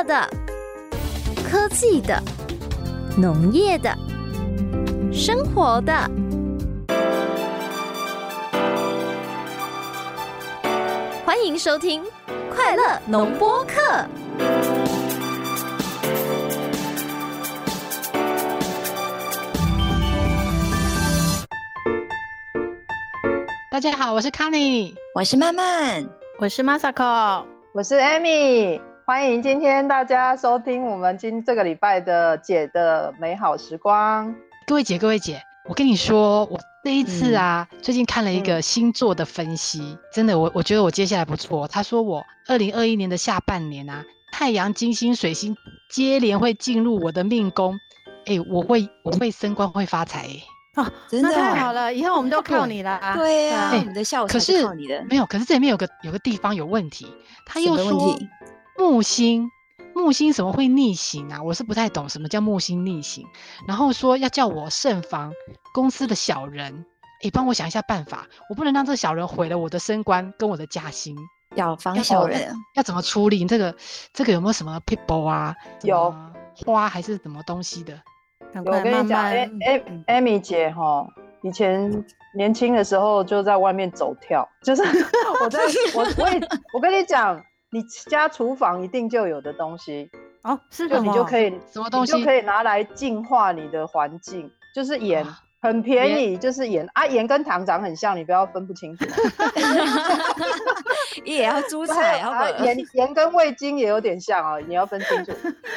乐的、科技的、农业的、生活的。欢迎收听《快乐农播课》。大家好，我是 Connie，我是曼曼，我是 Masako，我是 Amy。欢迎今天大家收听我们今这个礼拜的姐的美好时光。各位姐，各位姐，我跟你说，我这一次啊，嗯、最近看了一个星座的分析，嗯、真的，我我觉得我接下来不错。他说我二零二一年的下半年啊，太阳、金星、水星接连会进入我的命宫，哎，我会我会升官，会发财。哦，真的太好了！以后我们都靠你了啊！对呀，我们的笑可是靠你的。没有，可是这里面有个有个地方有问题，他又说木星木星怎么会逆行啊？我是不太懂什么叫木星逆行。然后说要叫我慎防公司的小人，哎，帮我想一下办法，我不能让这个小人毁了我的升官跟我的加薪。要防小人，要怎么处理？这个这个有没有什么 people 啊？有花还是什么东西的？我跟你讲，哎哎，Amy 姐哈，以前年轻的时候就在外面走跳，就是 我在我我也我跟你讲，你家厨房一定就有的东西哦，是就你就可以什么东西就可以拿来净化你的环境，就是盐，很便宜，就是盐啊，盐跟糖长很像，你不要分不清楚。也要 猪菜，啊，盐盐跟味精也有点像哦，你要分清楚。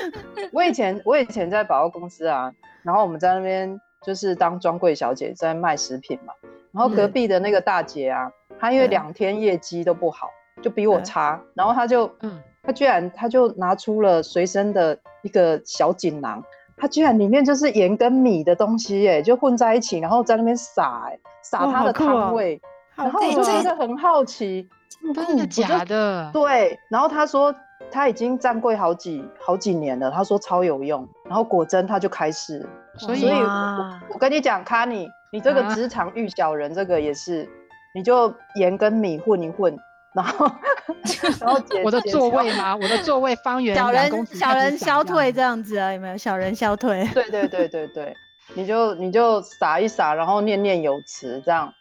我以前我以前在百货公司啊，然后我们在那边就是当专柜小姐，在卖食品嘛。然后隔壁的那个大姐啊，她因为两天业绩都不好，就比我差，然后他就，嗯，他居然他就拿出了随身的一个小锦囊，他居然里面就是盐跟米的东西，哎，就混在一起，然后在那边撒，哎，撒他的汤味，然后我就觉得很好奇。真的假的？对，然后他说他已经站柜好几好几年了，他说超有用，然后果真他就开始，所以我，我跟你讲，卡尼，你这个职场遇小人，这个也是，啊、你就盐跟米混一混，然后 然后我的座位吗？我的座位方圆小人小人消退这样子啊？有没有小人消退？对对对对对。你就你就撒一撒，然后念念有词，这样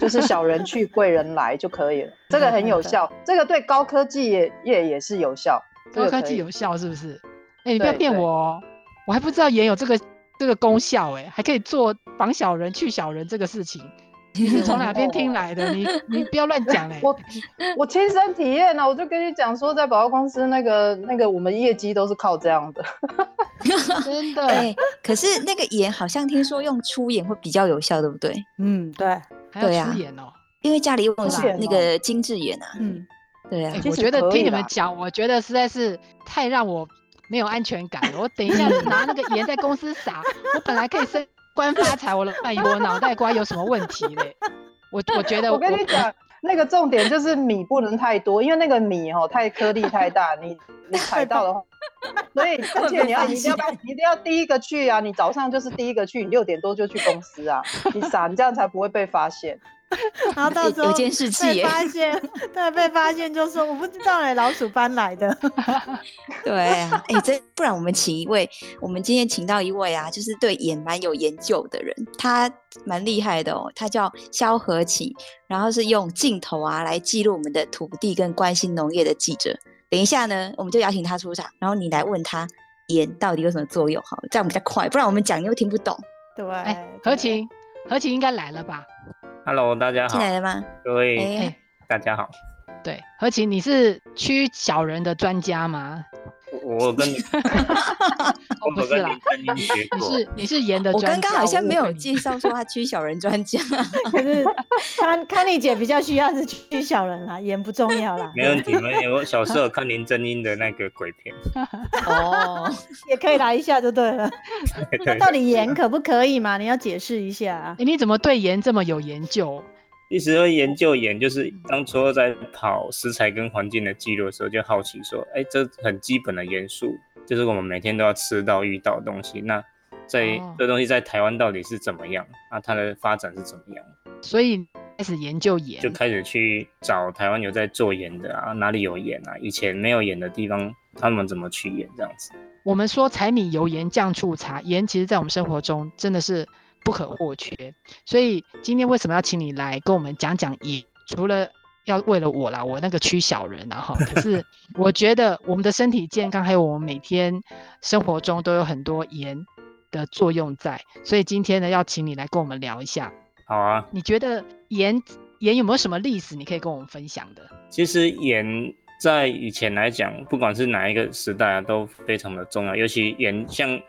就是小人去 贵人来就可以了。这个很有效，这个对高科技业也，也是有效。高科技有效是不是？哎、欸，你不要骗我哦，我还不知道盐有这个这个功效，哎，还可以做防小人去小人这个事情。你 是从哪边听来的？你你不要乱讲哎！我我亲身体验了，我就跟你讲说，在保货公司那个那个，我们业绩都是靠这样的。真的哎，可是那个盐好像听说用粗盐会比较有效，对不对？嗯，对，对啊，粗盐哦，因为家里用的是那个精致盐啊。嗯，对啊。我觉得听你们讲，我觉得实在是太让我没有安全感了。我等一下拿那个盐在公司撒，我本来可以生。官发财，我的哎呦，我脑袋瓜有什么问题嘞？我我觉得 我，我跟你讲，那个重点就是米不能太多，因为那个米哦太颗粒太大，你 你踩到的话，所以 而且你要一定要一定要第一个去啊，你早上就是第一个去，你六点多就去公司啊，你傻，你这样才不会被发现。然后到时候有监视器，被发现，对，被发现就说我不知道哎，老鼠搬来的。对，哎、欸，这不然我们请一位，我们今天请到一位啊，就是对盐蛮有研究的人，他蛮厉害的哦，他叫萧和琴，然后是用镜头啊来记录我们的土地跟关心农业的记者。等一下呢，我们就邀请他出场，然后你来问他盐到底有什么作用，好，这样比较快，不然我们讲你又听不懂。对，和琴，何琴应该来了吧？Hello，大家好。进来了吗？各位，欸、大家好。对，何琴，你是驱小人的专家吗？我跟你，我不是啦，你是你是盐的专家。我刚刚好像没有介绍说他驱小人专家，可是康康妮姐比较需要是驱小人啦，盐不重要啦。没问题，没问题。我小时候看林正英的那个鬼片，哦，也可以来一下就对了。那到底盐可不可以嘛？你要解释一下你怎么对盐这么有研究？其实会研究盐，就是当初在跑食材跟环境的记录的时候，就好奇说，哎、欸，这很基本的元素，就是我们每天都要吃到、遇到的东西。那在、哦、这东西在台湾到底是怎么样？那它的发展是怎么样？所以开始研究盐，就开始去找台湾有在做盐的啊，哪里有盐啊？以前没有盐的地方，他们怎么去盐这样子。我们说柴米油盐酱醋茶，盐其实在我们生活中真的是不可或缺。所以今天为什么要请你来跟我们讲讲盐？除了要为了我啦，我那个区小人啊哈，可是 我觉得我们的身体健康，还有我们每天生活中都有很多盐的作用在，所以今天呢，要请你来跟我们聊一下。好啊，你觉得盐盐有没有什么历史？你可以跟我们分享的？其实盐在以前来讲，不管是哪一个时代啊，都非常的重要。尤其盐，像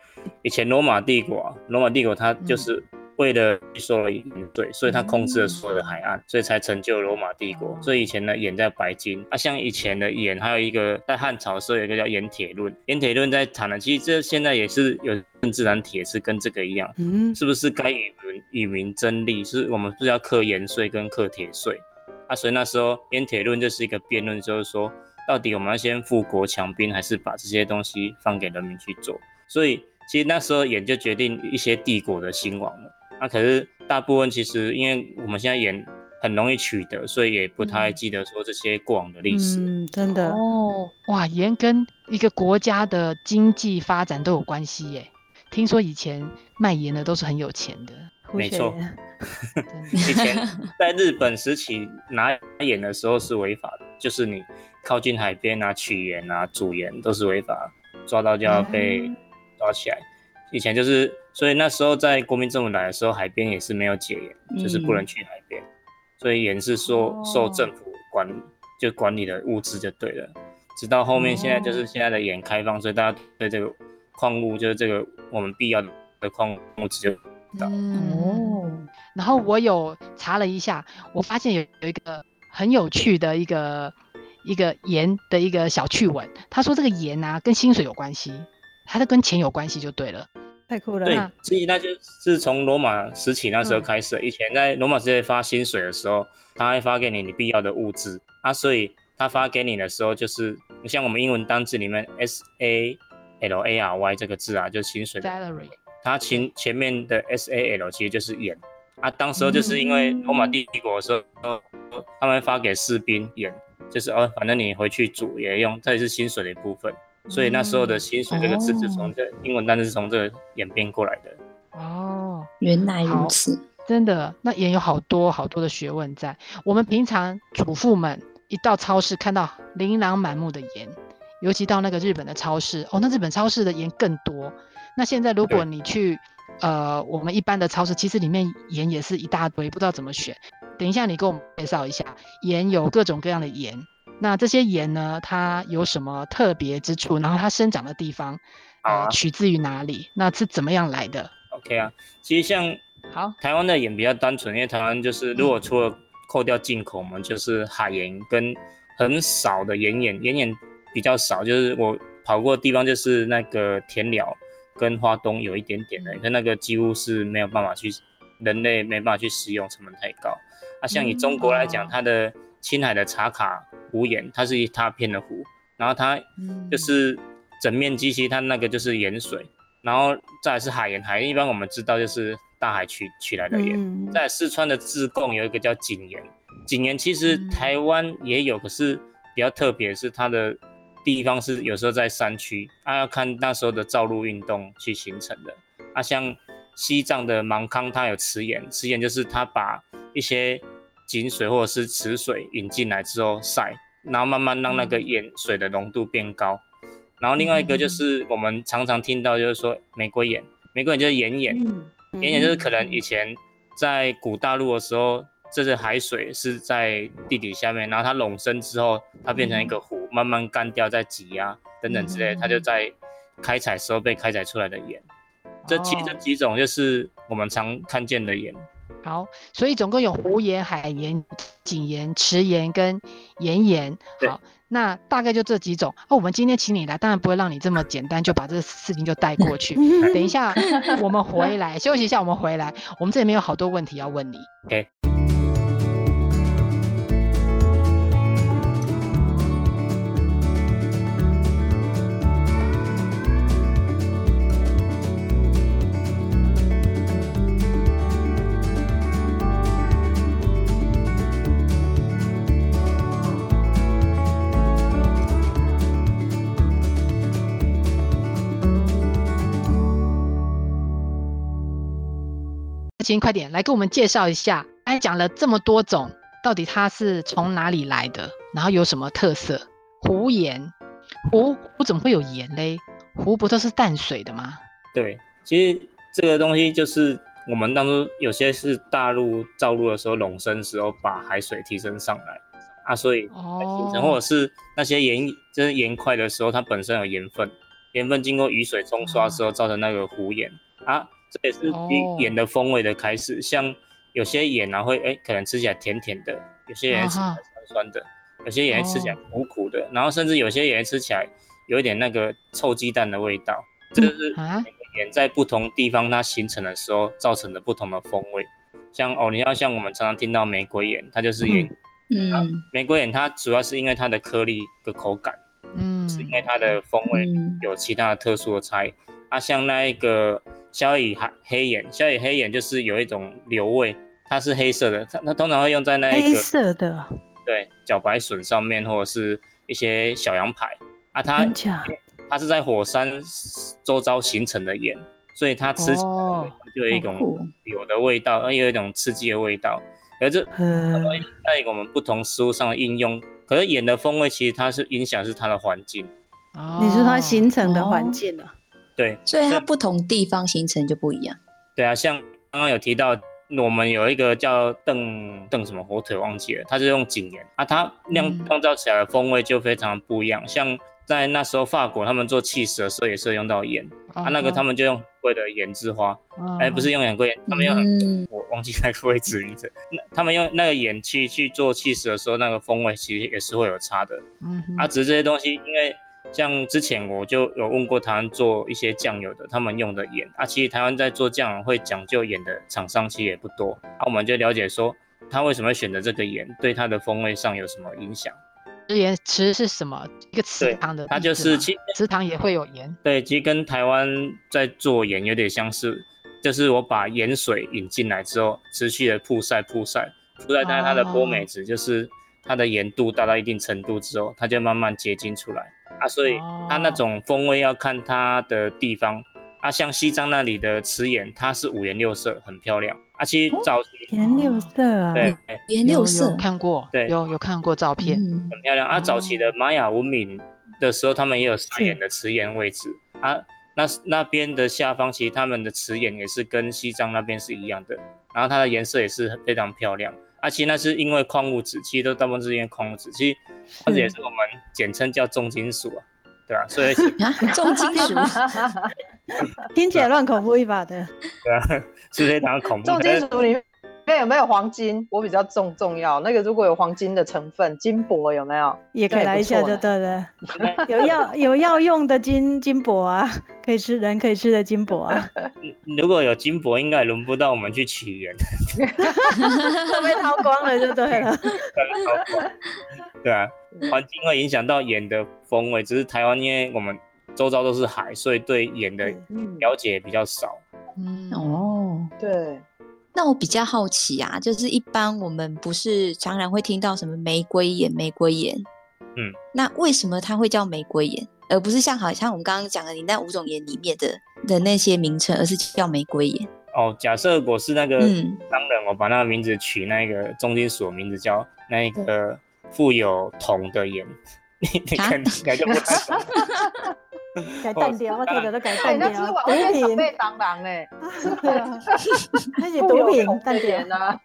以前罗马帝国啊，罗马帝国它就是。嗯为了收了盐税，所以它控制了所有的海岸，所以才成就罗马帝国。所以以前的盐在白金啊，像以前的盐，还有一个在汉朝的时候有一个叫盐铁论，盐铁论在谈的，其实这现在也是有自然铁是跟这个一样，嗯，是不是该与民与民争利？是我们是要课盐税跟课铁税啊？所以那时候盐铁论就是一个辩论，就是说到底我们要先富国强兵，还是把这些东西放给人民去做？所以其实那时候演就决定一些帝国的兴亡了。那、啊、可是大部分其实，因为我们现在演很容易取得，所以也不太记得说这些过往的历史。嗯，真的哦，哇，盐跟一个国家的经济发展都有关系耶。听说以前卖盐的都是很有钱的。没错，以前 在日本时期拿盐的时候是违法的，就是你靠近海边啊取盐啊煮盐都是违法，抓到就要被抓起来。嗯以前就是，所以那时候在国民政府来的时候，海边也是没有解盐，嗯、就是不能去海边，所以盐是说受政府管，哦、就管理的物资就对了。直到后面现在就是现在的盐开放，哦、所以大家对这个矿物就是这个我们必要的矿物质就到。哦，然后我有查了一下，我发现有有一个很有趣的一个一个盐的一个小趣闻，他说这个盐啊跟薪水有关系。它是跟钱有关系就对了，太酷了。对，所以那就是从罗马时期那时候开始，嗯、以前在罗马时代发薪水的时候，他会发给你你必要的物资啊，所以他发给你的时候，就是像我们英文单字里面 S A L A R Y 这个字啊，就是薪水。Salary。它前前面的 S A L 其实就是盐啊，当时候就是因为罗马帝国的时候，嗯、他们发给士兵盐，就是哦，反正你回去煮也用，这也是薪水的一部分。所以那时候的薪水这个字是从这英文单词是从这个演变过来的。哦，原来如此，真的。那盐有好多好多的学问在。我们平常主妇们一到超市看到琳琅满目的盐，尤其到那个日本的超市，哦，那日本超市的盐更多。那现在如果你去对呃我们一般的超市，其实里面盐也是一大堆，不知道怎么选。等一下你给我们介绍一下，盐有各种各样的盐。那这些盐呢？它有什么特别之处？然后它生长的地方，啊、呃，取自于哪里？那是怎么样来的？OK 啊，其实像好台湾的盐比较单纯，因为台湾就是如果除了扣掉进口嘛，嗯、就是海盐跟很少的盐盐，盐盐比较少。就是我跑过的地方，就是那个田寮跟花东有一点点的，但那个几乎是没有办法去人类没办法去使用，成本太高。啊，像以中国来讲，嗯、它的青海的茶卡。湖盐，它是一大片的湖，然后它就是整面积，其实它那个就是盐水，然后再来是海盐，海盐一般我们知道就是大海取取来的盐。嗯、在四川的自贡有一个叫井盐，井盐其实台湾也有，可是比较特别是它的地方是有时候在山区，啊要看那时候的造陆运动去形成的。啊像西藏的芒康，它有池岩，池岩就是它把一些井水或者是池水引进来之后晒。然后慢慢让那个盐水的浓度变高，然后另外一个就是我们常常听到就是说玫瑰盐，玫瑰盐就是盐盐，盐盐就是可能以前在古大陆的时候，这是海水是在地底下面，然后它隆升之后，它变成一个湖，慢慢干掉再挤压等等之类，它就在开采时候被开采出来的盐。这其实这几种就是我们常看见的盐。好，所以总共有湖盐、海盐、井盐、池盐跟盐盐。好，那大概就这几种。哦，我们今天请你来，当然不会让你这么简单就把这个事情就带过去。等一下，我们回来休息一下，我们回来，我们这里面有好多问题要问你。OK。行，快点来给我们介绍一下。哎，讲了这么多种，到底它是从哪里来的？然后有什么特色？湖盐，湖湖怎么会有盐嘞？湖不都是淡水的吗？对，其实这个东西就是我们当初有些是大陆造陆的时候拢生时候把海水提升上来啊，所以哦，或者是那些盐就是盐块的时候，它本身有盐分，盐分经过雨水冲刷之后造成那个湖盐啊，这也是盐的风味的开始。像有些盐啊会哎可能吃起来甜甜的，有些盐吃起来酸酸的，有些盐吃起来苦苦的，然后甚至有些盐吃起来有一点那个臭鸡蛋的味道。这个是盐在不同地方它形成的时候造成的不同的风味。像哦，你要像我们常常听到玫瑰盐，它就是盐。嗯，玫瑰盐它主要是因为它的颗粒的口感，嗯，是因为它的风味有其他的特殊的差异。啊，像那一个宵夜黑盐，宵夜黑眼就是有一种硫味，它是黑色的，它它通常会用在那一个黑色的，对，茭白笋上面或者是一些小羊排啊，它。它是在火山周遭形成的盐，所以它吃起来就有一种有的味道，而又有一种刺激的味道。而这在我们不同食物上的应用，可是盐的风味其实它是影响是它的环境。哦，你说它形成的环境啊？对，所以它不同地方形成就不一样。对啊，像刚刚有提到，我们有一个叫邓邓什么火腿忘记了，它是用井盐啊，它酿酿造起来的风味就非常不一样，像。在那时候，法国他们做气食的时候也是用到盐啊，啊，那个他们就用贵的盐之花，哎、啊，不是用很贵盐，他们用很、嗯、我忘记那个位置名字。那他们用那个盐去去做气食的时候，那个风味其实也是会有差的。嗯，啊，只是这些东西，因为像之前我就有问过台湾做一些酱油的，他们用的盐啊，其实台湾在做酱油会讲究盐的厂商其实也不多啊，我们就了解说他为什么会选择这个盐，对它的风味上有什么影响。盐池是什么？一个池塘的，它就是其池塘也会有盐。对，其实跟台湾在做盐有点相似，就是我把盐水引进来之后，持续的曝晒、曝晒、曝晒，但是它的波美值就是它的盐度达到一定程度之后，它就慢慢结晶出来啊。所以它那种风味要看它的地方啊，像西藏那里的瓷盐，它是五颜六色，很漂亮。啊，其实早期五颜六色啊，对，五颜六色看过，对，有有看过照片，嗯、很漂亮。啊，早期的玛雅文明的时候，他们也有砂岩的瓷岩位置啊。那那边的下方，其实他们的瓷岩也是跟西藏那边是一样的，然后它的颜色也是非常漂亮。啊，其实那是因为矿物质，其实都大部分是因为矿物质，其实或者也是我们简称叫重金属啊，对啊，所以重金属。听起来乱恐怖一把的，对啊，是非常恐怖。重金属里面有没有黄金？我比较重重要。那个如果有黄金的成分，金箔有没有？也可以来一下就对了。有药有药用的金金箔啊，可以吃人可以吃的金箔啊。如果有金箔，应该也轮不到我们去取盐，都被掏光了就对了。对啊，环境会影响到盐的风味，只是台湾因为我们。周遭都是海，所以对盐的了解比较少。嗯哦，对。那我比较好奇啊，就是一般我们不是常常会听到什么玫瑰盐、玫瑰盐，嗯，那为什么它会叫玫瑰盐，而不是像好像我们刚刚讲的你那五种盐里面的的那些名称，而是叫玫瑰盐？哦，假设我是那个商人，我把那个名字取那个重金属名字叫那个富有铜的盐，你你看应该就不太懂。改淡掉，我觉得都改淡掉。毒品被当当哎，对 啊，那些毒品淡掉呢。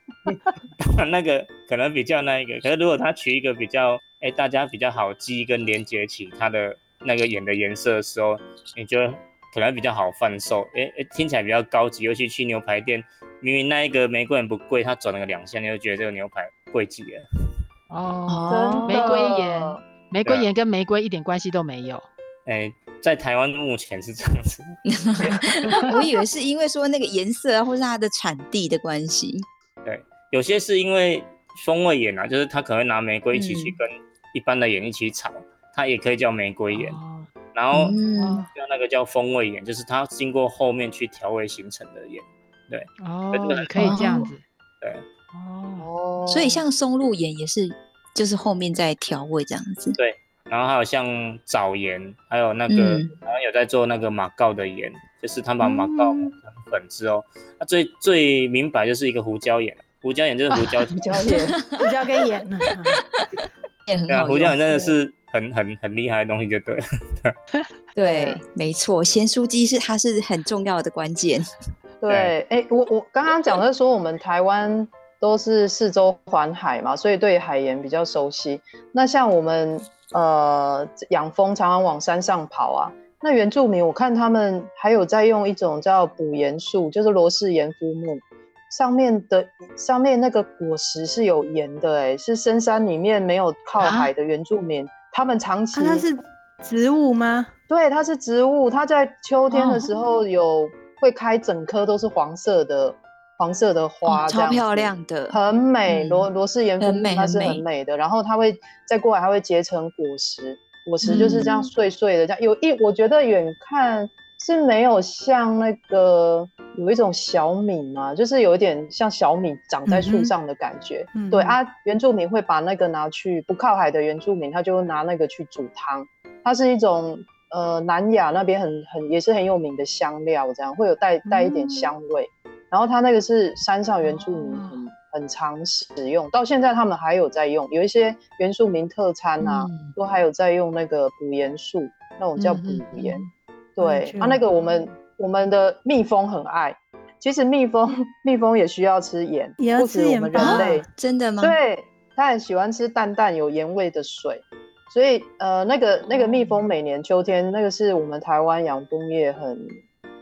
那个可能比较那一个，可是如果他取一个比较，哎、欸，大家比较好记跟连接起它的那个盐的颜色的时候，你觉得可能比较好贩售，哎、欸、哎、欸，听起来比较高级。尤其去牛排店，明明那一个玫瑰很不贵，他转了个两下，你就觉得这个牛排贵极了。哦，玫瑰盐，玫瑰盐跟玫瑰一点关系都没有。哎、欸。在台湾目前是这样子，我以为是因为说那个颜色啊，或是它的产地的关系。对，有些是因为风味盐啊，就是它可能拿玫瑰一起去跟一般的盐一起炒，嗯、它也可以叫玫瑰盐。哦、然后叫那个叫风味盐，就是它经过后面去调味形成的盐。对，哦，可以这样子。对，哦，所以像松露盐也是，就是后面再调味这样子。对。然后还有像枣盐，还有那个，嗯、然后有在做那个马告的盐，就是他把马告磨成粉之后，那、嗯啊、最最明白就是一个胡椒盐，胡椒盐就是胡椒，胡椒盐，胡椒跟盐，对啊，胡椒盐真的是很很很厉害的东西，就对了。对，没错，咸酥鸡是它是很重要的关键。对，哎、欸，我我刚刚讲的说我们台湾。都是四周环海嘛，所以对海盐比较熟悉。那像我们呃养蜂，常常往山上跑啊。那原住民，我看他们还有在用一种叫捕盐树，就是罗氏盐肤木，上面的上面那个果实是有盐的、欸，哎，是深山里面没有靠海的原住民，啊、他们长期。它是植物吗？对，它是植物。它在秋天的时候有会开整棵都是黄色的。黄色的花，超漂亮的，很美。罗罗氏盐肤木，它是很美的。然后它会再过来，它会结成果实，果实就是这样碎碎的。这样有一，我觉得远看是没有像那个有一种小米嘛，就是有一点像小米长在树上的感觉。对啊，原住民会把那个拿去不靠海的原住民，他就拿那个去煮汤。它是一种呃南亚那边很很也是很有名的香料，这样会有带带一点香味。然后它那个是山上原住民很很常使用，到现在他们还有在用，有一些原住民特餐啊，都还有在用那个补盐素，那种叫补盐。对，啊，那个我们我们的蜜蜂很爱，其实蜜蜂蜜蜂也需要吃盐，不止我们人类。真的吗？对，它很喜欢吃淡淡有盐味的水，所以呃，那个那个蜜蜂每年秋天，那个是我们台湾养蜂业很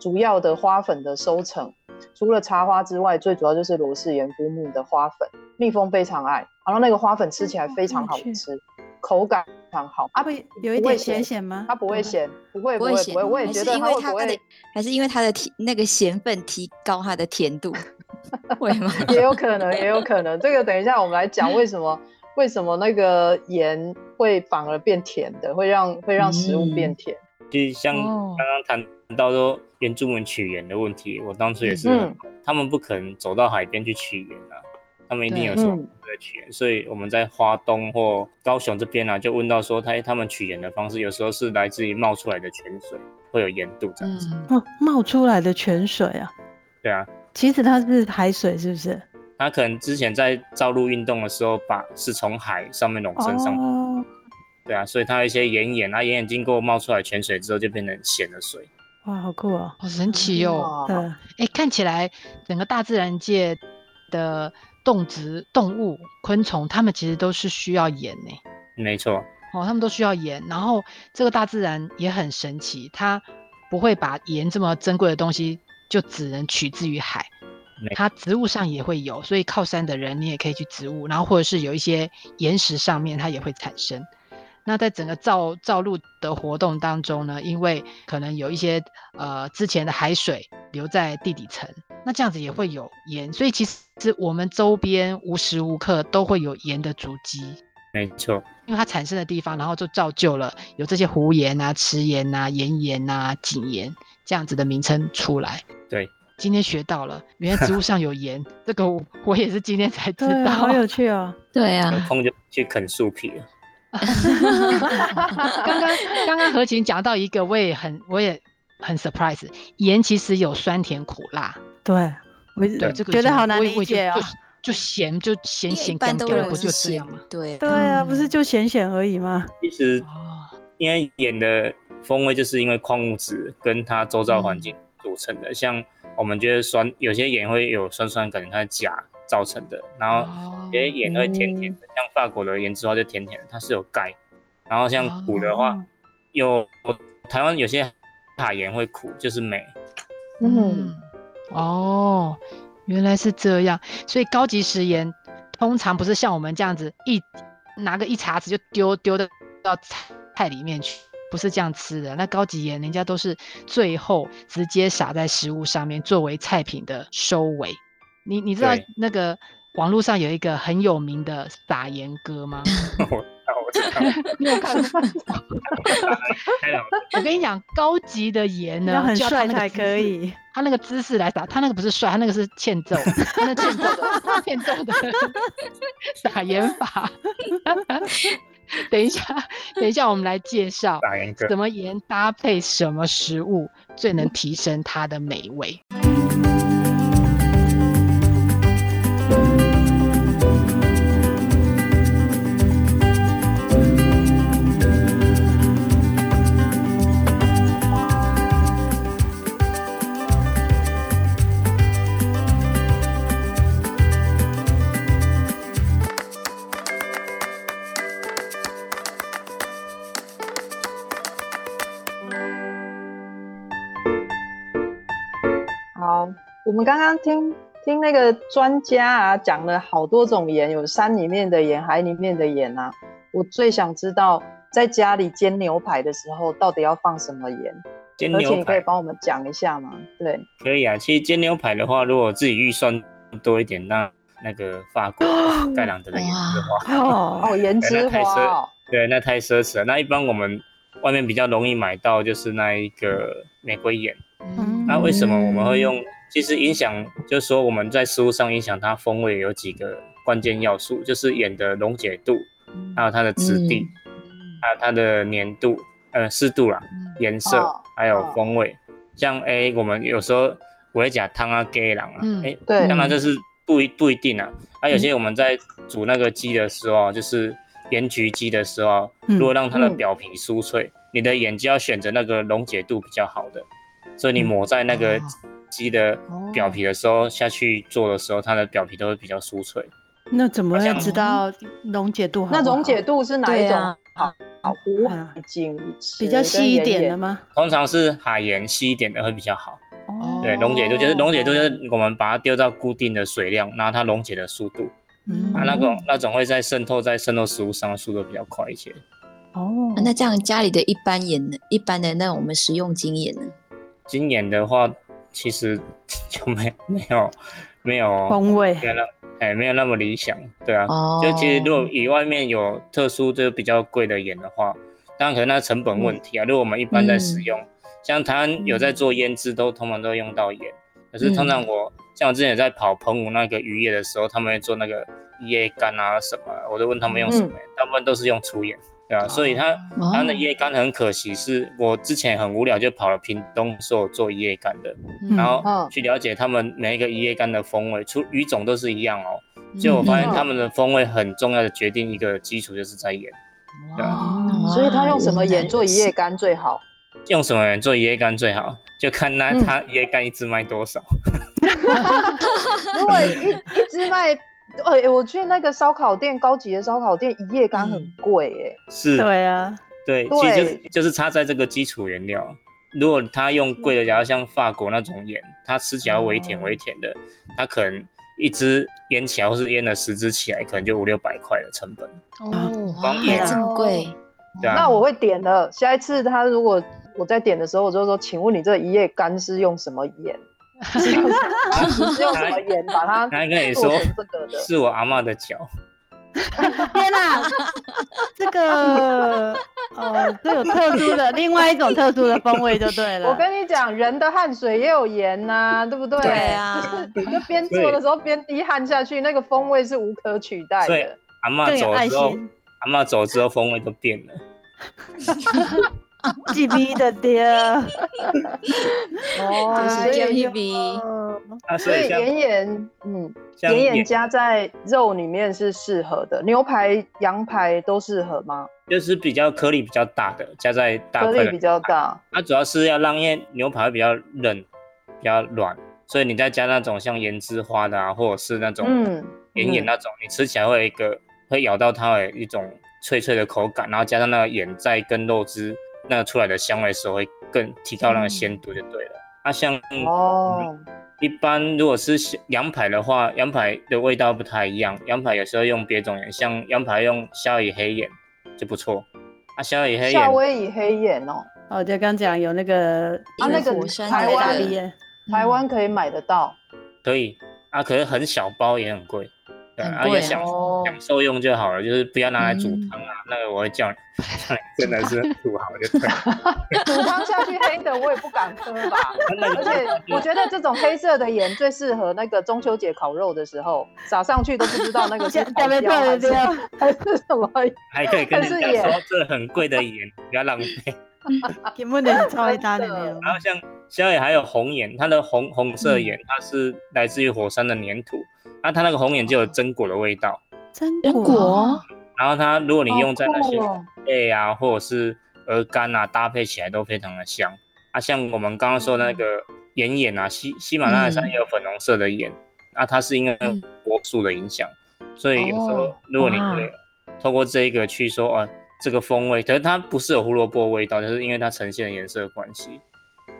主要的花粉的收成。除了茶花之外，最主要就是罗氏盐夫木的花粉，蜜蜂非常爱。然后那个花粉吃起来非常好吃，嗯、口感非常好。啊，会有一点咸咸吗？它不会咸，不会不会咸。我也觉得它会不会，还是因为它的甜那个咸分提高它的甜度，会吗？也有可能，也有可能。这个等一下我们来讲为什么为什么那个盐会反而变甜的，会让会让食物变甜。就、嗯、像刚刚谈到说。原住民取盐的问题，我当初也是，嗯、他们不可能走到海边去取盐啊，他们一定有什么在取盐，嗯、所以我们在花东或高雄这边啊，就问到说他他们取盐的方式，有时候是来自于冒出来的泉水，会有盐度这样子。哦，冒出来的泉水啊？对啊，其实它是海水，是不是？他可能之前在造陆运动的时候，把是从海上面涌升上来。哦。对啊，所以它有一些盐盐啊，盐盐经过冒出来泉水之后，就变成咸的水。哇，好酷哦，好神奇哦！对，哎，看起来整个大自然界的动植动物、昆虫，它们其实都是需要盐呢。没错，哦，它们都需要盐。然后这个大自然也很神奇，它不会把盐这么珍贵的东西就只能取自于海，它植物上也会有，所以靠山的人你也可以去植物，然后或者是有一些岩石上面它也会产生。那在整个造造陆的活动当中呢，因为可能有一些呃之前的海水留在地底层，那这样子也会有盐，所以其实我们周边无时无刻都会有盐的足迹。没错，因为它产生的地方，然后就造就了有这些湖盐啊、池盐啊、盐盐啊、井盐这样子的名称出来。对，今天学到了，原来植物上有盐，这个我，我也是今天才知道，好有趣哦。对啊，有空就去啃树皮了。刚刚刚刚何晴讲到一个，我也很我也很 surprise，盐其实有酸甜苦辣。对，我对这个觉得好难理解啊，就咸就咸咸一般都不就这样吗？对对啊，不是就咸咸而已吗？其实，因为盐的风味就是因为矿物质跟它周遭环境组成的，像我们觉得酸，有些盐会有酸酸感，它是钾造成的，然后有些盐会甜甜的，像法国的盐之后就甜甜的，它是有钙。然后像苦的话，有台湾有些海盐会苦，就是镁。嗯，哦，原来是这样，所以高级食盐通常不是像我们这样子一拿个一茶匙就丢丢的到菜菜里面去，不是这样吃的。那高级盐人家都是最后直接撒在食物上面作为菜品的收尾。你你知道那个网络上有一个很有名的撒盐哥吗？我我知道，你有看过？我跟你讲，高级的盐呢，要很帅才可以。他那个姿势来撒，他那个不是帅，他那个是欠揍，他那欠揍的，欠揍的撒盐法。等一下，等一下，我们来介绍打盐哥什么盐搭配什么食物最能提升它的美味。我们刚刚听听那个专家啊讲了好多种盐，有山里面的盐，海里面的盐啊。我最想知道，在家里煎牛排的时候，到底要放什么盐？煎牛排，而且你可以帮我们讲一下吗？对，可以啊。其实煎牛排的话，如果自己预算多一点，那那个法国 盖朗德的盐之花 哦，盐之花哦，对，那太奢侈了。那一般我们外面比较容易买到，就是那一个玫瑰盐。嗯，那为什么我们会用？其实影响就是说我们在食物上影响它风味有几个关键要素，就是盐的溶解度，还有它的质地，嗯、还有它的粘度，呃，湿度啦，颜色，哦、还有风味。像 A，我们有时候我会讲汤啊、鸡郎啊，哎、欸，对，当然这是不一不一定啊。啊，有些我们在煮那个鸡的时候，就是盐焗鸡的时候，如果让它的表皮酥脆，嗯、你的盐就要选择那个溶解度比较好的。所以你抹在那个鸡的表皮的时候，下去做的时候，它的表皮都会比较酥脆。那怎么会知道溶解度好好？那溶解度是哪一种？好，好，无啊海精比较细一点的吗？通常是海盐细一点的会比较好。哦，对，溶解度就是溶解度就是我们把它丢到固定的水量，然后它溶解的速度。嗯，啊，那种那种会在渗透在渗透食物上的速度比较快一些。哦，那这样家里的一般盐呢？一般的那种我们食用精盐呢？精盐的话，其实 就没没有没有风味，没有那哎没有那么理想，对啊。哦。就其实如果以外面有特殊就比较贵的盐的话，当然可能那成本问题啊。嗯、如果我们一般在使用，嗯、像台湾有在做腌制，都通常都用到盐。可是通常我、嗯、像我之前在跑澎湖那个渔业的时候，他们会做那个椰干啊什么，我都问他们用什么，大部分都是用粗盐。对啊，所以它它的椰干很可惜，是我之前很无聊就跑了屏东，说我做椰干的，然后去了解他们每一个椰干的风味，出鱼种都是一样哦。结果我发现他们的风味很重要的决定一个基础就是在盐。对啊，所以他用什么盐做椰干最好？用什么盐做椰干最好？就看那他椰干一支卖多少。如果一一支卖。哎、欸，我去那个烧烤店，高级的烧烤店，一夜干很贵哎、嗯。是，对啊，对，对其实就是就是差在这个基础原料。如果他用贵的，假如像法国那种盐，它吃起来微甜微甜的，它可能一支腌起来或是腌了十支起来，可能就五六百块的成本。哦，光盐这么贵。对啊。那我会点的，下一次他如果我在点的时候，我就说，请问你这一夜干是用什么盐？是用什么盐把它？他跟你说，是我阿嬷的脚。天哪，这个哦，这有特殊的另外一种特殊的风味就对了。我跟你讲，人的汗水也有盐呐，对不对？对啊，你就边做的时候边滴汗下去，那个风味是无可取代的。对，阿嬷走之后，阿嬷走之后风味都变了。G B 的爹，哦，是 G B，所以盐盐，嗯，盐盐加在肉里面是适合的，牛排、羊排都适合吗？就是比较颗粒比较大的，加在大块，颗粒比较大。它主要是要让因为牛排会比较韧、比较软，所以你再加那种像盐之花的啊，或者是那种嗯盐盐那种，你吃起来会有一个会咬到它的一种脆脆的口感，然后加上那个盐在跟肉汁。那个出来的香味的时候会更提高那个鲜度就对了。啊，像哦、嗯，一般如果是羊排的话，羊排的味道不太一样。羊排有时候用别种盐，像羊排用夏威夷黑盐就不错。啊，夏威夷黑盐。夏威夷黑盐哦。哦，就刚讲有那个啊，那个台湾台湾可以买得到。可以啊，可是很小包也很贵。对，很而且享哦享受用就好了，就是不要拿来煮嗯汤啊。那个我会叫你，真的是煮好就对了。煮汤下去黑的我也不敢喝吧。而且我觉得这种黑色的盐最适合那个中秋节烤肉的时候撒上去都不知道那个是特海别特别椒还是对 还是什么。还可以跟人家说这很贵的盐，不要浪费。然后像宵夜还有红眼，它的红红色眼，它是来自于火山的粘土，那它那个红眼就有榛果的味道。真榛果？然后它如果你用在那些贝啊，或者是鹅肝啊，搭配起来都非常的香。啊，像我们刚刚说那个眼眼啊，喜喜马拉雅山也有粉红色的盐，啊，它是因为嗯。果树的影响，所以有时候哦如果你哇。可以透过这一个去说，哦、这个风味，可是它不是有胡萝卜味道，就是因为它呈现的颜色的关系。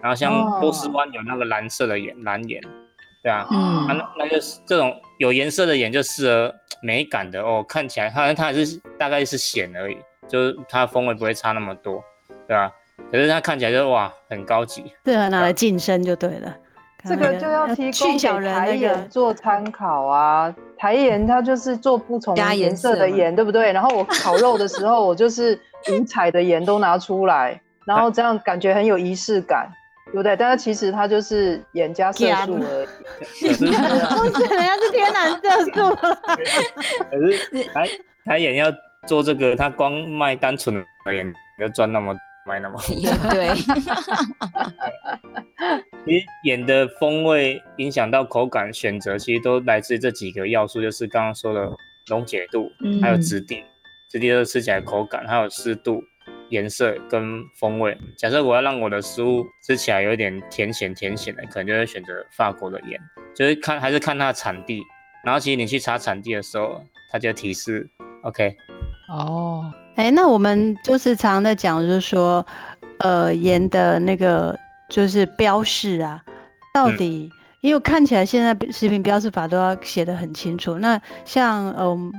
然后像哦波斯湾有那个蓝色的眼，蓝眼，对啊，嗯啊，那那就是这种有颜色的眼就适合美感的哦，看起来好像它还是大概是咸而已，就是它的风味不会差那么多，对吧、可是它看起来就哇很高级，适合拿来晋升就对了。这个就要提供给台盐，做参考啊。台盐它就是做不同加颜颜色的盐，对不对？然后我烤肉的时候，我就是五彩的盐都拿出来，然后这样感觉很有仪式感，对不对？但是其实它就是盐加色素而已。可是 不是，人家是天然色素了。可是台台盐要做这个，它光卖单纯的盐要赚那么卖那么。也对，其实盐的风味影响到口感选择，其实都来自于这几个要素，就是刚刚说的溶解度，嗯还有质地，质地就是吃起来口感，还有湿度、颜色跟风味。假设我要让我的食物吃起来有点甜咸甜咸的，可能就会选择法国的盐，就是看还是看它的产地。然后其实你去查产地的时候，它就提示 OK。哦，哎，那我们就是常常在讲，就是说，呃，盐的那个就是标示啊，到底，因为我看起来现在食品标示法都要写得很清楚。那像，呃、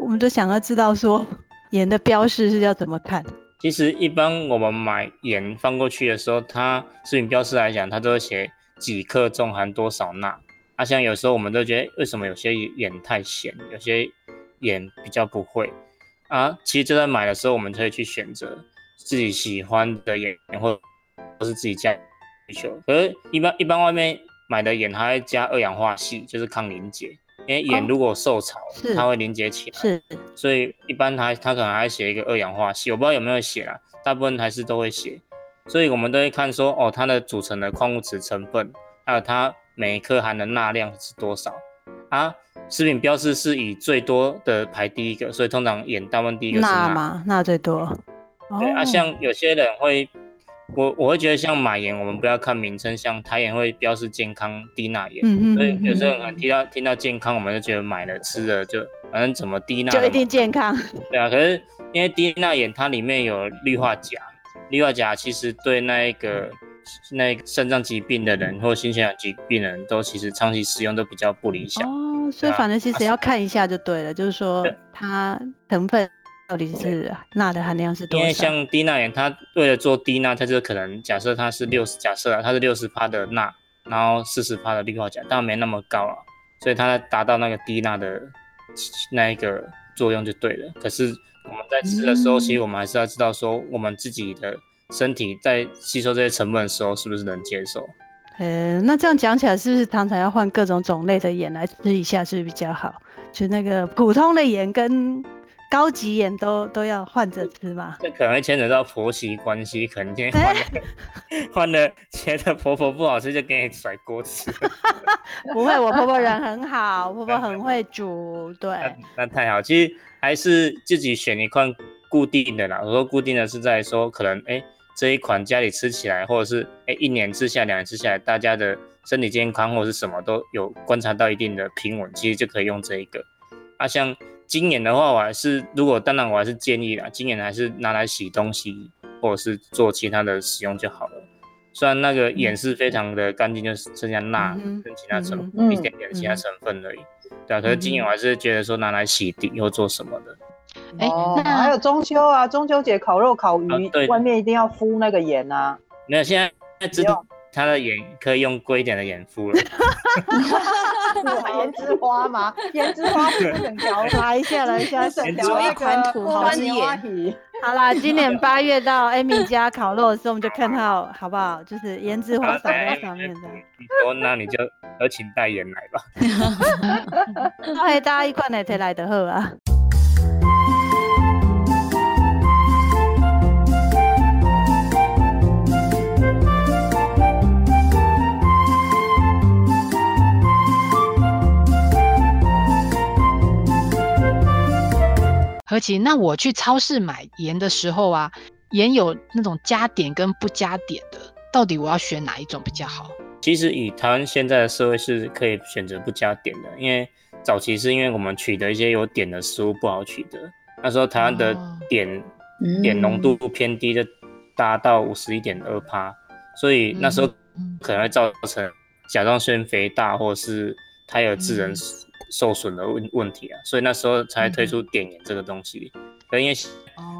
我们都想要知道说，盐的标示是要怎么看？其实一般我们买盐放过去的时候，它食品标示来讲，它都会写几克重含多少钠。啊，像有时候我们都觉得，为什么有些盐太咸，有些盐比较不会啊？其实就在买的时候，我们可以去选择自己喜欢的盐，或者或是自己加需求。可是一般一般外面买的眼，它会加二氧化矽，就是抗凝结。因为眼如果受潮，是它会凝结起来。是，所以一般它它可能还写一个二氧化矽，我不知道有没有写啦，大部分还是都会写，所以我们都会看说哦，它的组成的矿物质成分，还有它每一克含的钠量是多少啊？食品标示是以最多的排第一个，所以通常盐大部分第一个是钠。钠嘛，钠最多。对啊，哦像有些人会，我我会觉得像买盐，我们不要看名称，像台盐会标示健康低钠盐，嗯嗯所以嗯有时候可能听到听到健康，我们就觉得买了吃了就反正怎么低钠就一定健康。对啊，可是因为低钠盐它里面有氯化钾，氯化钾其实对那一个那个肾脏疾病的人或心血管疾病的人都其实长期使用都比较不理想。哦，所以反正其实要看一下就对了，就是说它成分到底是钠的含量是多因为？像低钠盐，它为了做低钠，它就可能假设它是六十，假设啊它是六十帕的钠，然后四十帕的氯化钾，当然没那么高啊，所以它达到那个低钠的那一个作用就对了。可是我们在吃的时候，嗯其实我们还是要知道说，我们自己的身体在吸收这些成分的时候，是不是能接受？呃，那这样讲起来，是不是常常要换各种种类的盐来吃一下，是不是比较好？就那个普通的盐跟高级盐都都要换着吃嘛？这可能会牵扯到婆媳关系，可能今天换了 换了，觉得婆婆不好吃，就给你甩锅吃。不会，我婆婆人很好，婆婆很会煮，对。那那太好，其实还是自己选一款固定的啦。我说固定的是在说，可能哎、欸、这一款家里吃起来，或者是哎、欸、一年吃下，两年吃下来，大家的身体健康或者是什么都有观察到一定的平稳，其实就可以用这一个。啊，像今年的话，我还是如果当然我还是建议啦，今年还是拿来洗东西或者是做其他的使用就好了。虽然那个盐是非常的干净，就是剩下钠跟其他成分、嗯一点点其他成分而已。对啊，可是今年我还是觉得说拿来洗涤或做什么的。哎、哦，那还有中秋啊，中秋节烤肉烤鱼，啊对外面一定要敷那个盐啊。没有，现在知道它的盐可以用贵一点的盐敷了。胭脂花吗？胭脂花不是很高？来一下，来一下，有一款土豪之眼。好啦，今年八月到 Amy 家烤肉的时候，我们就看到好不好？就是胭脂花洒在上面的。你说，那你就有请代言来吧。欢 迎大家一块来提来的喝啊。何琪，那我去超市买盐的时候啊，盐有那种加碘跟不加碘的，到底我要选哪一种比较好？其实以台湾现在的社会是可以选择不加碘的，因为早期是因为我们取得一些有碘的食物不好取得，那时候台湾的碘碘浓度偏低，就达到五十一点二趴，所以那时候可能会造成甲状腺肥大或是胎儿致人。受损的问问题啊，所以那时候才推出碘盐这个东西。因为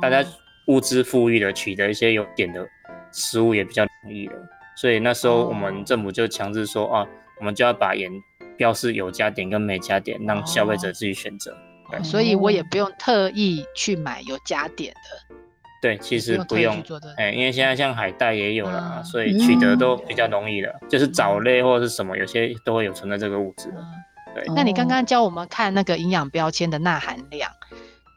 大家物资富裕的，取得一些有碘的食物也比较容易了，所以那时候我们政府就强制说啊，我们就要把盐标示有加碘跟没加碘，让消费者自己选择。对，所以我也不用特意去买有加碘的。对，其实不用，哎，因为现在像海带也有了，所以取得都比较容易了。就是藻类或者是什么，有些都会有存在这个物质。嗯对，那你刚刚教我们看那个营养标签的钠含量，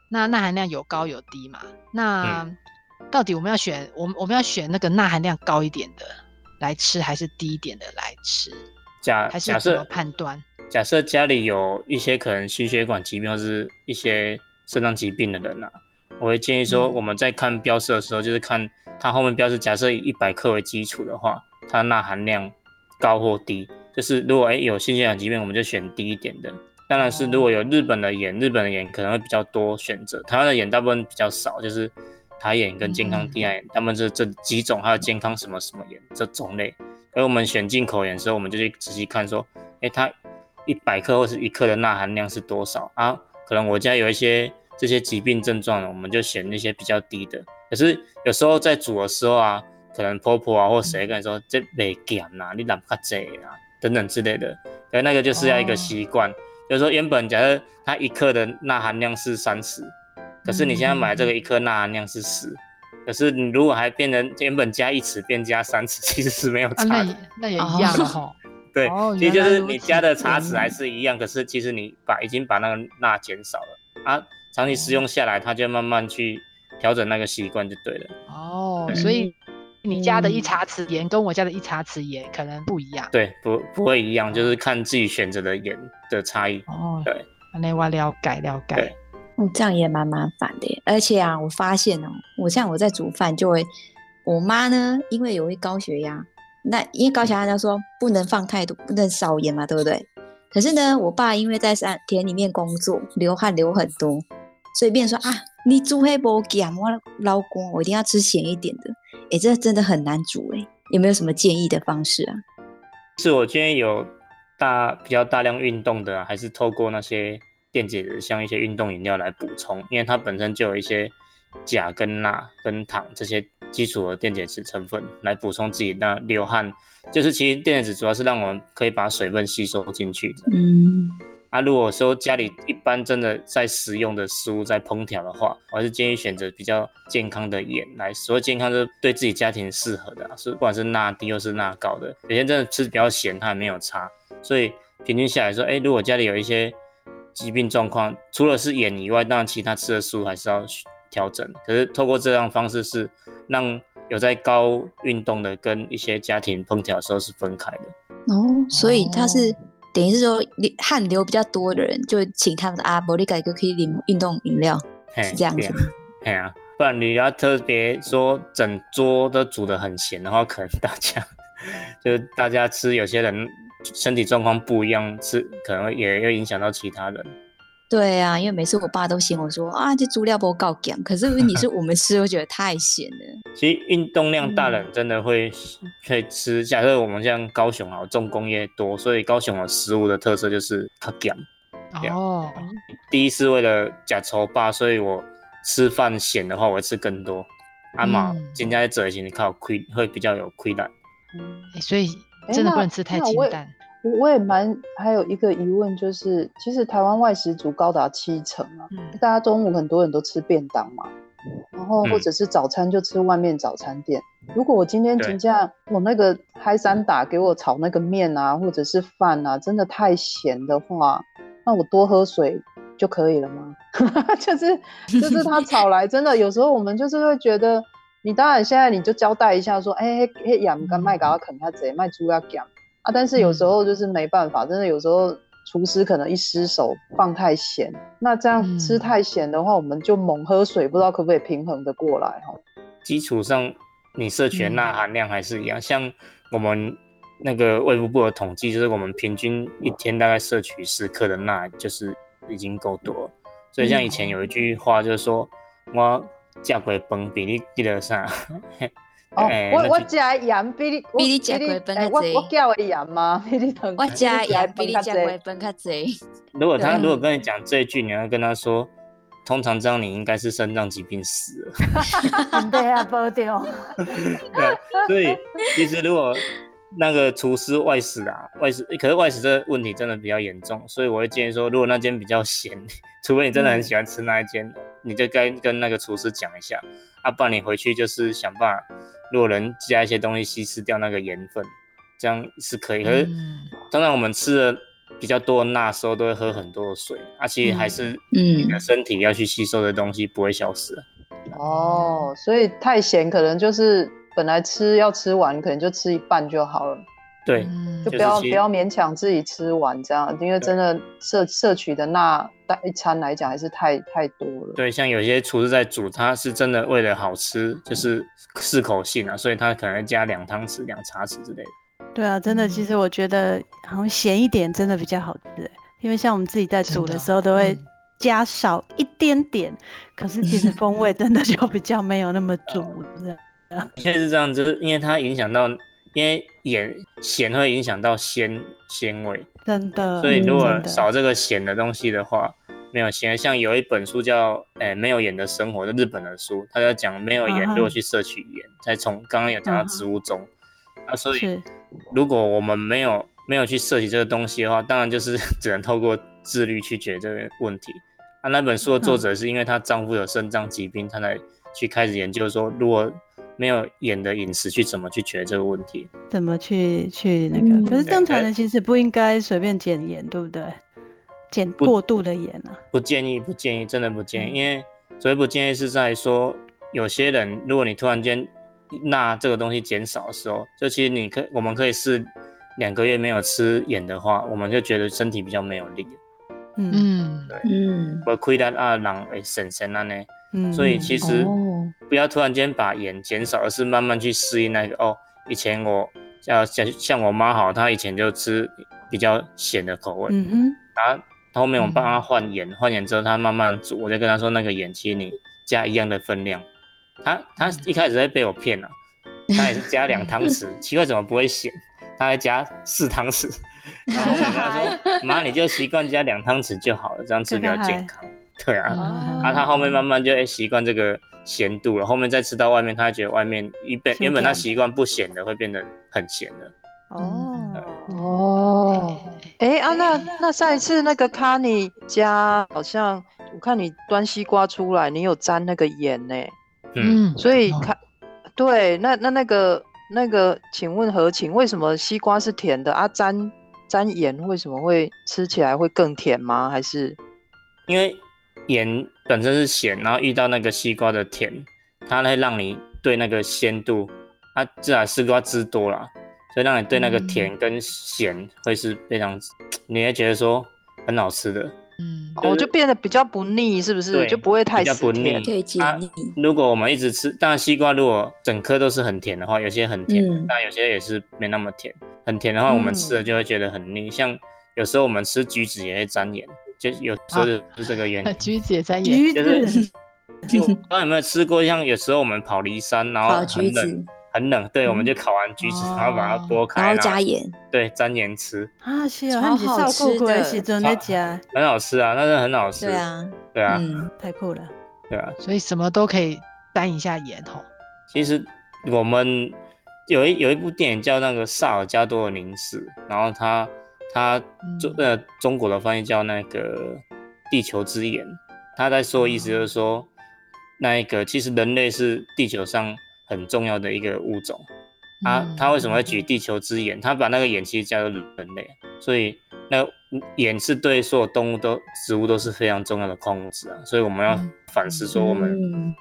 那钠含量有高有低嘛？那到底我们要选，我们我们要选那个钠含量高一点的来吃，还是低一点的来吃？假还是怎么判断？假设家里有一些可能心血管疾病或是一些肾脏疾病的人啊，我会建议说，我们在看标示的时候，就是看它后面标示，假设以一百克为基础的话，它钠含量高或低。就是如果哎有心血管疾病，我们就选低一点的。当然是如果有日本的盐，日本的盐可能会比较多选择。台湾的盐大部分比较少，就是台盐跟健康低盐，他们这这几种，还有健康什么什么盐这种类。而我们选进口盐的时候，我们就去仔细看说，哎，它一百克或是一克的钠含量是多少啊？可能我家有一些这些疾病症状，我们就选那些比较低的。可是有时候在煮的时候啊，可能婆婆啊或谁跟你说这没盐呐，你哪不这啊？等等之类的，而那个就是要一个习惯，哦、就是说原本假设它一克的钠含量是三十，可是你现在买这个一克钠含量是十、嗯，可是你如果还变成原本加一匙变加三匙，其实是没有差的。啊、那，那也一样的哈。对、哦，其实就是你加的茶匙还是一样，可是其实你把已经把那个钠减少了啊，长期使用下来，它就慢慢去调整那个习惯就对了。哦，所以。你家的一茶匙盐跟我家的一茶匙盐可能不一样，对，不不会一样，就是看自己选择的盐的差异。哦，对，那我了解了解。对，嗯，这样也蛮麻烦的。而且啊，我发现哦，我像我在煮饭就会，我妈呢，因为有一高血压，那因为高血压，她说不能放太多，不能少盐嘛，对不对？可是呢，我爸因为在山田里面工作，流汗流很多，所以变成说啊，你煮黑不咸，我老公我一定要吃咸一点的。哎，这真的很难煮哎，有没有什么建议的方式啊？是我今天有大比较大量运动的，还是透过那些电解质，像一些运动饮料来补充？因为它本身就有一些钾跟钠跟糖这些基础的电解质成分来补充自己那流汗，就是其实电解质主要是让我们可以把水分吸收进去的。嗯。那、啊、如果说家里一般真的在食用的食物在烹调的话，我还是建议选择比较健康的盐来。所谓健康，就是对自己家庭适合的，啊是不管是钠低又是钠高的。有些真的吃比较咸，它也没有差。所以平均下来说，哎，如果家里有一些疾病状况，除了是盐以外，当然其他吃的食物还是要调整。可是透过这样方式，是让有在高运动的跟一些家庭烹调的时候是分开的。哦，所以它是。等于是说，汗流比较多的人，就请他们的阿伯利改哥可以领运动饮料，是这样子吗？对啊，不然你要特别说整桌都煮得很咸的话，可能大家 就是大家吃，有些人身体状况不一样，吃可能也会影响到其他人。对啊，因为每次我爸都嫌我说啊，这猪料不够咸，可是问题是 我们吃，我觉得太咸了。其实运动量大人真的会可以吃。嗯、假设我们像高雄啊，重工业多，所以高雄的食物的特色就是它咸。哦。第一是为了呷粗饱，所以我吃饭咸的话，我会吃更多。阿、嗯、妈，今天在这里靠亏会比较有亏的。嗯，欸所以真的不能吃太清淡。我我也蛮还有一个疑问，就是其实台湾外食族高达七成啊，嗯大家中午很多人都吃便当嘛，然后或者是早餐就吃外面早餐店。如果我今天对请假，我那个嗨三打给我炒那个面啊，或者是饭啊，真的太咸的话，那我多喝水就可以了吗？就是就是他 炒来真的，有时候我们就是会觉得，你当然现在你就交代一下说，哎、欸，嘿盐跟麦搞啃他贼卖猪要讲啊，但是有时候就是没办法，真的有时候厨师可能一失手放太咸，那这样吃太咸的话，我们就猛喝水，不知道可不可以平衡的过来哈。基础上，你摄取的钠含量还是一样。像我们那个卫福部的统计，就是我们平均一天大概摄取十克的钠，就是已经够多了。所以像以前有一句话就是说，我价格崩比你记得啥？我我那就加盐比你比你吃过分较哎我多我叫的盐 吗？比你疼。我加盐比你加过饭较济。如果他如果跟你讲这一句，你要跟他说，通常这样你应该是肾脏疾病死了。对啊，保掉。对啊，所以其实如果那个厨师外食啊，外食，可是外食这个问题真的比较严重，所以我会建议说，如果那间比较咸，除非你真的很喜欢吃那一间，你就该跟那个厨师讲一下，啊，不然你回去就是想办法，如果能加一些东西稀释掉那个盐分，这样是可以。可是嗯当然我们吃的比较多的钠时候，都会喝很多的水，啊，其实还是嗯你的身体要去吸收的东西不会消失。哦，所以太咸可能就是本来吃要吃完，可能就吃一半就好了，对，嗯就不要不要勉强自己吃完这样，因为真的摄摄取的钠单一餐来讲还是太太多了。对，像有些厨师在煮，他是真的为了好吃，就是适口性啊，所以他可能加两汤匙、两茶匙之类的。对啊，真的，其实我觉得好像咸一点真的比较好吃欸，因为像我们自己在煮的时候都会嗯加少一点点，可是其实风味真的就比较没有那么足。现在 是这样，就是因为它影响到，因为盐咸会影响到鲜鲜味，真的。所以如果少这个咸的东西的话，没有咸。像有一本书叫《诶没有盐的生活》，是日本的书，它在讲没有盐如何去摄取盐，再从刚刚有讲到植物中，啊，所以如果我们没有没有去摄取这个东西的话，当然就是 只能透过自律去解决这个问题。啊，那本书的作者是因为她丈夫有肾脏疾病，她才去开始研究说，如果没有盐的饮食去怎么去解决这个问题。怎么去去那个？嗯可是正常对人其实不应该随便减盐，对不对？减不过度的盐啊。不建议，不建议，真的不建议，因为所谓不建议是在说，有些人如果你突然间那这个东西减少的时候，就其实你可我们可以试两个月没有吃盐的话，我们就觉得身体比较没有力。嗯嗯，嗯，我亏单啊，人会神神啊呢。嗯，所以其实哦不要突然间把盐减少，而是慢慢去适应那个哦。以前我像像像我妈好，她以前就吃比较咸的口味，嗯哼，然后后面我帮她换盐，换盐之后她慢慢煮，我就跟她说那个盐其实你加一样的分量。她她一开始在被我骗了、她也是加两汤匙，奇怪怎么不会咸？她还加四汤匙，然后我跟她说 妈你就习惯加两汤匙就好了，这样吃比较健康。对啊。哦啊，他后面慢慢就会习惯这个咸度了。后面再吃到外面，他觉得外面一本原本他习惯不咸的，会变得很咸的。哦，哦，哎啊，那那上一次那个卡尼家好像我看你端西瓜出来，你有沾那个盐呢，嗯，嗯，所以看对，那那那个那个，请问何晴，为什么西瓜是甜的啊？沾沾盐为什么会吃起来会更甜吗？还是因为盐本身是咸，然后遇到那个西瓜的甜，它会让你对那个鲜度，它自然西瓜汁多了，所以让你对那个甜跟咸会是非常，你会觉得说很好吃的。嗯，哦就变得比较不腻，是不是？对就不会太比较不死甜腻可以解啊腻。如果我们一直吃，当然西瓜如果整颗都是很甜的话，有些很甜，嗯但有些也是没那么甜。很甜的话，我们吃了就会觉得很腻。像有时候我们吃橘子也会沾盐，就有时候就是这个原因。橘子也在演，橘就是子，就不知道有没有吃过，像有时候我们跑离山，然后很橘子冷，很冷，对，我们就烤完橘子，哦然后把它剥开，然后加盐，对，沾盐吃，啊，是哦，超他们是好照顾过吃的的时阵在加，很好吃啊，那是很好吃。对，啊，对啊，嗯，太酷了。对啊。所以什么都可以沾一下盐哦。其实我们有一有一部电影叫那个萨尔加多的凝视，然后他他中呃中国的翻译叫那个地球之眼，他在说意思就是说，那一个其实人类是地球上很重要的一个物种。他他为什么会举地球之眼？他把那个眼其实叫做人类，所以那眼是对所有动物都植物都是非常重要的矿物质啊，所以我们要反思说我们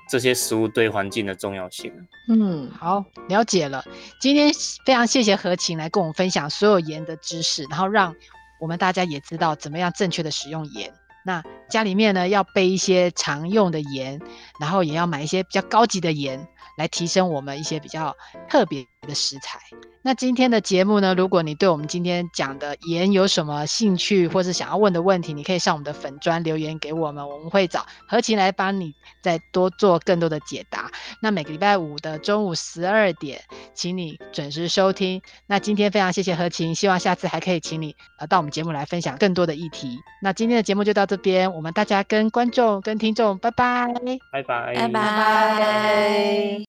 这些食物对环境的重要性。嗯，好，了解了。今天非常谢谢何晴来跟我们分享所有盐的知识，然后让我们大家也知道怎么样正确的使用盐。那家里面呢要备一些常用的盐，然后也要买一些比较高级的盐。来提升我们一些比较特别的食材。那今天的节目呢，如果你对我们今天讲的盐有什么兴趣，或是想要问的问题，你可以上我们的粉砖留言给我们，我们会找何晴来帮你再多做更多的解答。那每个礼拜五的中午十二点，请你准时收听。那今天非常谢谢何晴，希望下次还可以请你呃到我们节目来分享更多的议题。那今天的节目就到这边，我们大家跟观众跟听众拜拜，拜拜，拜拜。